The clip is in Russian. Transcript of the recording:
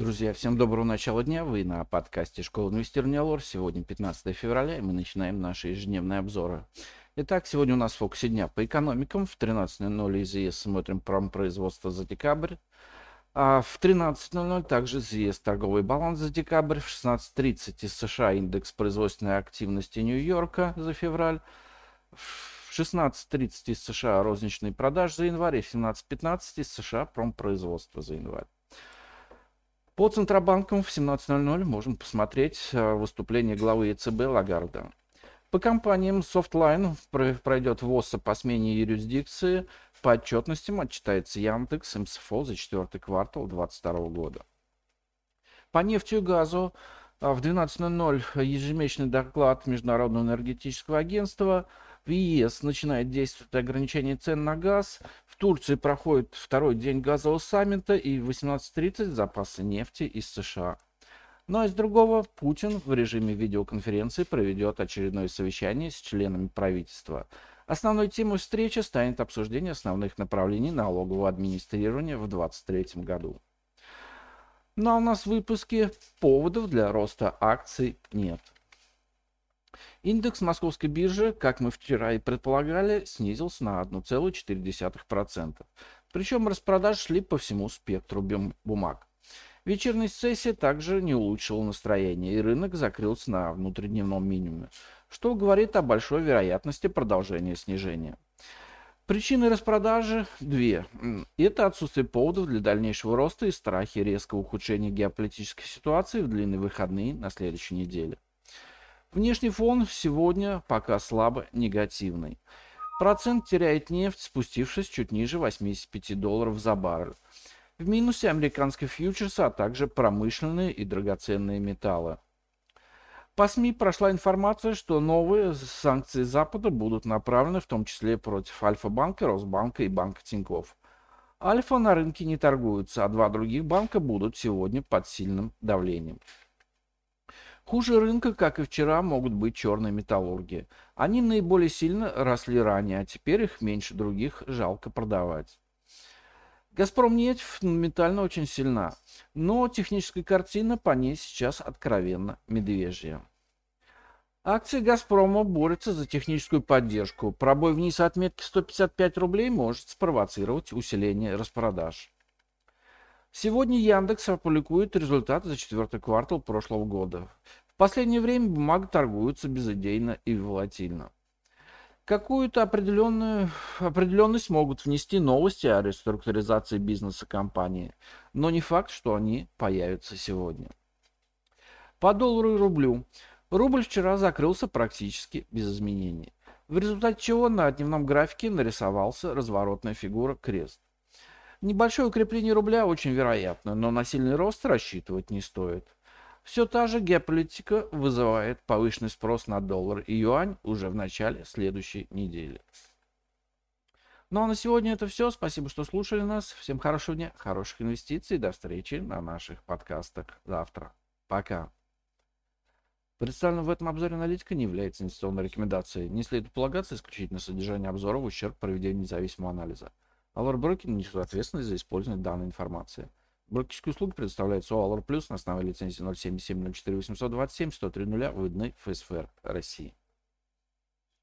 Друзья, всем доброго начала дня. Вы на подкасте Школа инвестирования Лор. Сегодня 15 февраля, и мы начинаем наши ежедневные обзоры. Итак, сегодня у нас в фокусе дня по экономикам. В 13.00 из ЕС смотрим промпроизводство за декабрь. А в 13.00 также ЗЕС торговый баланс за декабрь. В 16.30 из США индекс производственной активности Нью-Йорка за февраль. В 16.30 из США розничные продажи за январь. И в 17.15 из США промпроизводство за январь. По Центробанкам в 17.00 можем посмотреть э, выступление главы ЕЦБ Лагарда. По компаниям Softline пройдет ВОЗа по смене юрисдикции. По отчетностям отчитается Яндекс, МСФО за четвертый квартал 2022 года. По нефти и газу э, в 12.00 ежемесячный доклад Международного энергетического агентства – в ЕС начинает действовать ограничение цен на газ. Турции проходит второй день газового саммита и в 18.30 запасы нефти из США. Ну а из другого, Путин в режиме видеоконференции проведет очередное совещание с членами правительства. Основной темой встречи станет обсуждение основных направлений налогового администрирования в 2023 году. Ну а у нас в выпуске поводов для роста акций нет. Индекс московской биржи, как мы вчера и предполагали, снизился на 1,4%. Причем распродажи шли по всему спектру бумаг. Вечерняя сессия также не улучшила настроение, и рынок закрылся на внутридневном минимуме, что говорит о большой вероятности продолжения снижения. Причины распродажи две. Это отсутствие поводов для дальнейшего роста и страхи резкого ухудшения геополитической ситуации в длинные выходные на следующей неделе. Внешний фон сегодня пока слабо негативный. Процент теряет нефть, спустившись чуть ниже 85 долларов за баррель. В минусе американские фьючерсы, а также промышленные и драгоценные металлы. По СМИ прошла информация, что новые санкции Запада будут направлены в том числе против Альфа-банка, Росбанка и Банка Тинькофф. Альфа на рынке не торгуются, а два других банка будут сегодня под сильным давлением. Хуже рынка, как и вчера, могут быть черные металлурги. Они наиболее сильно росли ранее, а теперь их меньше других жалко продавать. Газпром нефть фундаментально очень сильна, но техническая картина по ней сейчас откровенно медвежья. Акции «Газпрома» борются за техническую поддержку. Пробой вниз отметки 155 рублей может спровоцировать усиление распродаж. Сегодня Яндекс опубликует результаты за четвертый квартал прошлого года. В последнее время бумага торгуется безыдейно и волатильно. Какую-то определенную определенность могут внести новости о реструктуризации бизнеса компании, но не факт, что они появятся сегодня. По доллару и рублю. Рубль вчера закрылся практически без изменений, в результате чего на дневном графике нарисовался разворотная фигура крест. Небольшое укрепление рубля очень вероятно, но на сильный рост рассчитывать не стоит. Все та же геополитика вызывает повышенный спрос на доллар и юань уже в начале следующей недели. Ну а на сегодня это все. Спасибо, что слушали нас. Всем хорошего дня, хороших инвестиций. До встречи на наших подкастах завтра. Пока. Представленная в этом обзоре аналитика не является инвестиционной рекомендацией. Не следует полагаться исключительно содержание обзора в ущерб проведению независимого анализа. Allure Broker несет ответственность за использование данной информации. Брокерские услуги предоставляются ОАЛОР Плюс на основе лицензии 077 04 827 103 выданной ФСФР России.